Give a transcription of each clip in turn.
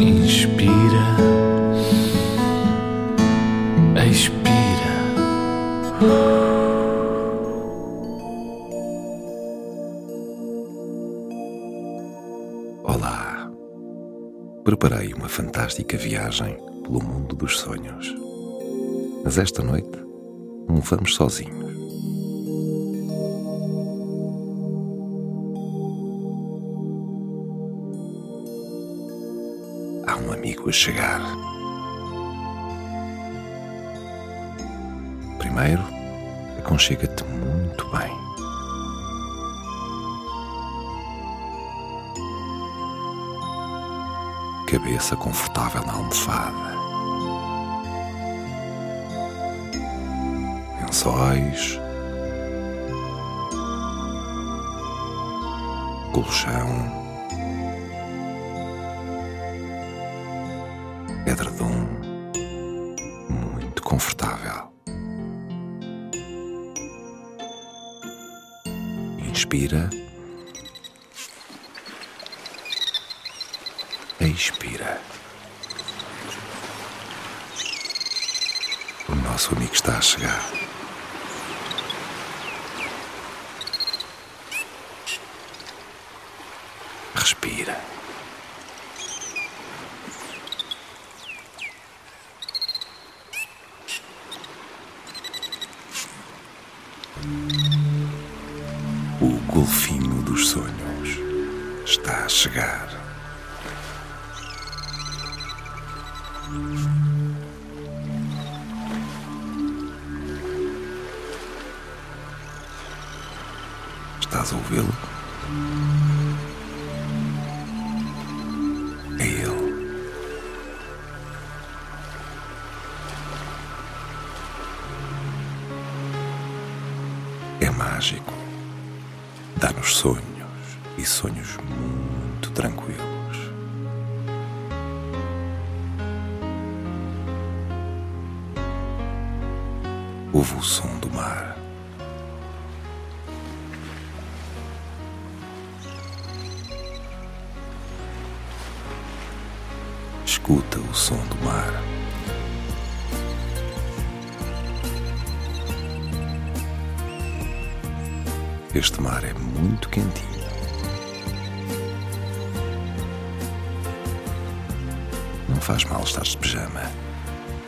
Inspira, expira. Olá! Preparei uma fantástica viagem pelo mundo dos sonhos. Mas esta noite não vamos sozinhos. Chegar. Primeiro, aconchega-te muito bem. Cabeça confortável na almofada. Lençóis. Colchão. Edredom muito confortável. Inspira. Expira. O nosso amigo está a chegar. Respira. O golfinho dos sonhos está a chegar. Estás a ouvi-lo? Mágico. Dá-nos sonhos e sonhos muito tranquilos. Ouve o som do mar. Escuta o som do mar. Este mar é muito quentinho. Não faz mal estar de pijama.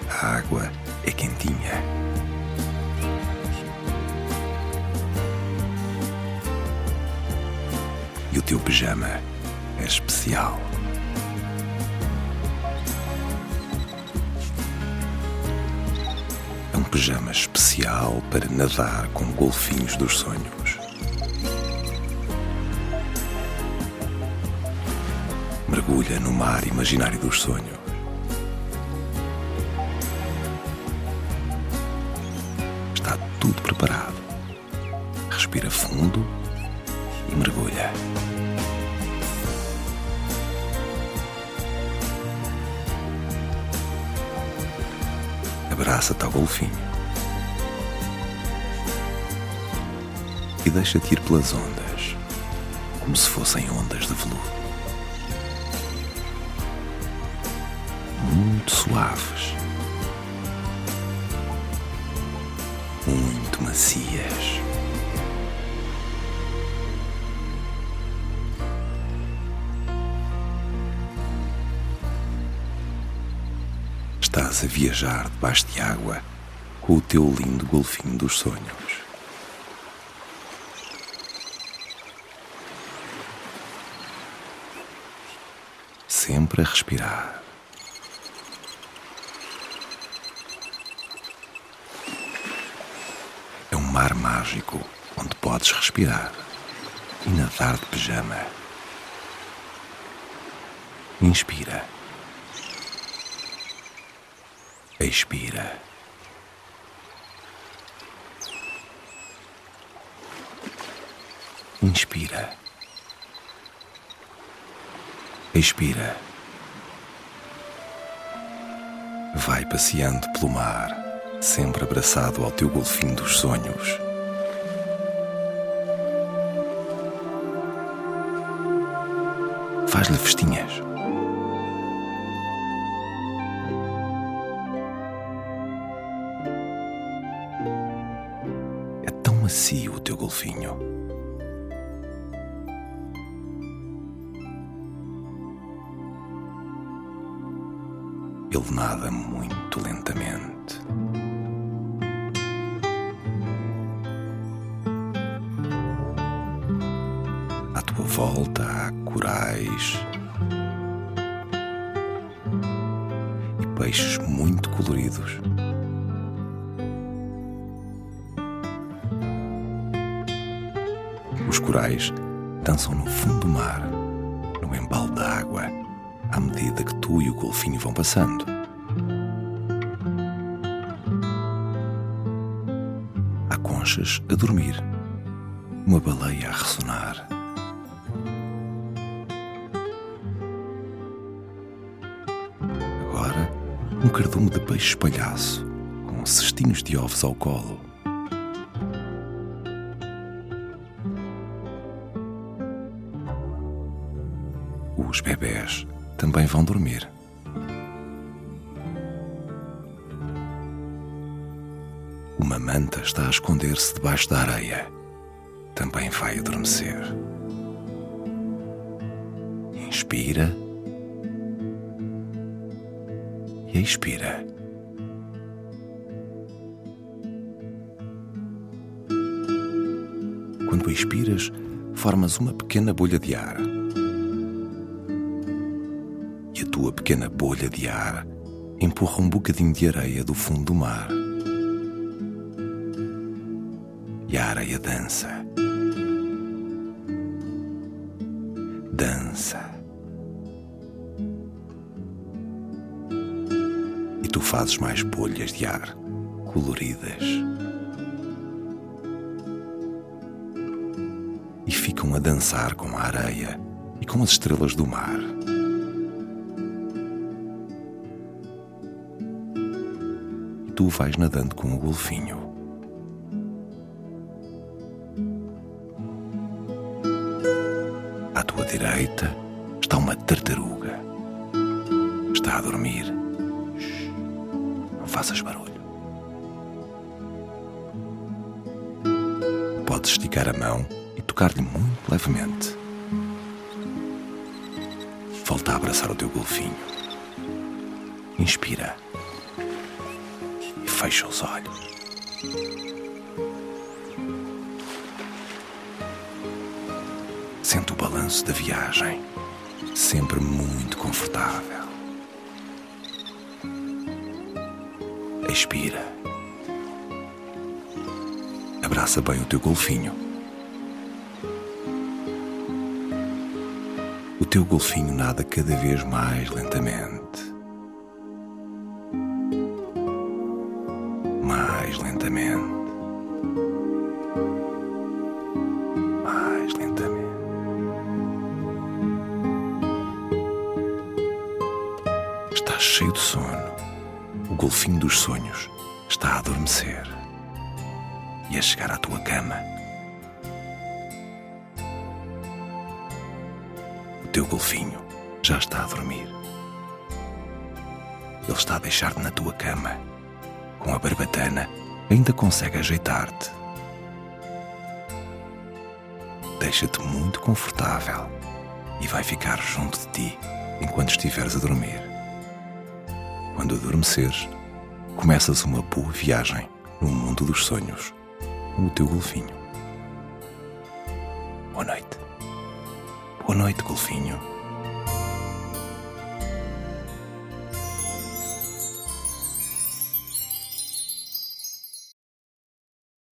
A água é quentinha. E o teu pijama é especial. É um pijama especial para nadar com golfinhos dos sonhos. Mergulha no mar imaginário dos sonhos. Está tudo preparado. Respira fundo e mergulha. Abraça-te ao golfinho e deixa-te ir pelas ondas, como se fossem ondas de veludo. Muito suaves, muito macias. Estás a viajar debaixo de água com o teu lindo golfinho dos sonhos. Sempre a respirar. É um mar mágico onde podes respirar e nadar de pijama. Inspira. Expira. Inspira. Expira. Vai passeando pelo mar sempre abraçado ao teu golfinho dos sonhos. Faz-lhe festinhas. É tão macio o teu golfinho. Ele nada muito lentamente. Volta há corais e peixes muito coloridos. Os corais dançam no fundo do mar, no embalo da água, à medida que tu e o golfinho vão passando. Há conchas a dormir, uma baleia a ressonar. Um cardume de peixe espalhaço, com cestinhos de ovos ao colo. Os bebés também vão dormir. Uma manta está a esconder-se debaixo da areia. Também vai adormecer. Inspira e expira. Quando expiras, formas uma pequena bolha de ar. E a tua pequena bolha de ar empurra um bocadinho de areia do fundo do mar. E a areia dança. Dança. Tu fazes mais bolhas de ar coloridas. E ficam a dançar com a areia e com as estrelas do mar. E tu vais nadando com o golfinho. À tua direita está uma tartaruga. Faças barulho. Podes esticar a mão e tocar-lhe muito levemente. Volta a abraçar o teu golfinho. Inspira e fecha os olhos. Sente o balanço da viagem, sempre muito confortável. Expira. Abraça bem o teu golfinho. O teu golfinho nada cada vez mais lentamente. Mais lentamente. Mais lentamente. Está cheio de sono. O golfinho dos sonhos está a adormecer e a chegar à tua cama. O teu golfinho já está a dormir. Ele está a deixar-te na tua cama. Com a barbatana, ainda consegue ajeitar-te. Deixa-te muito confortável e vai ficar junto de ti enquanto estiveres a dormir. Quando adormeceres, começas uma boa viagem no mundo dos sonhos com o teu golfinho. Boa noite. Boa noite, golfinho.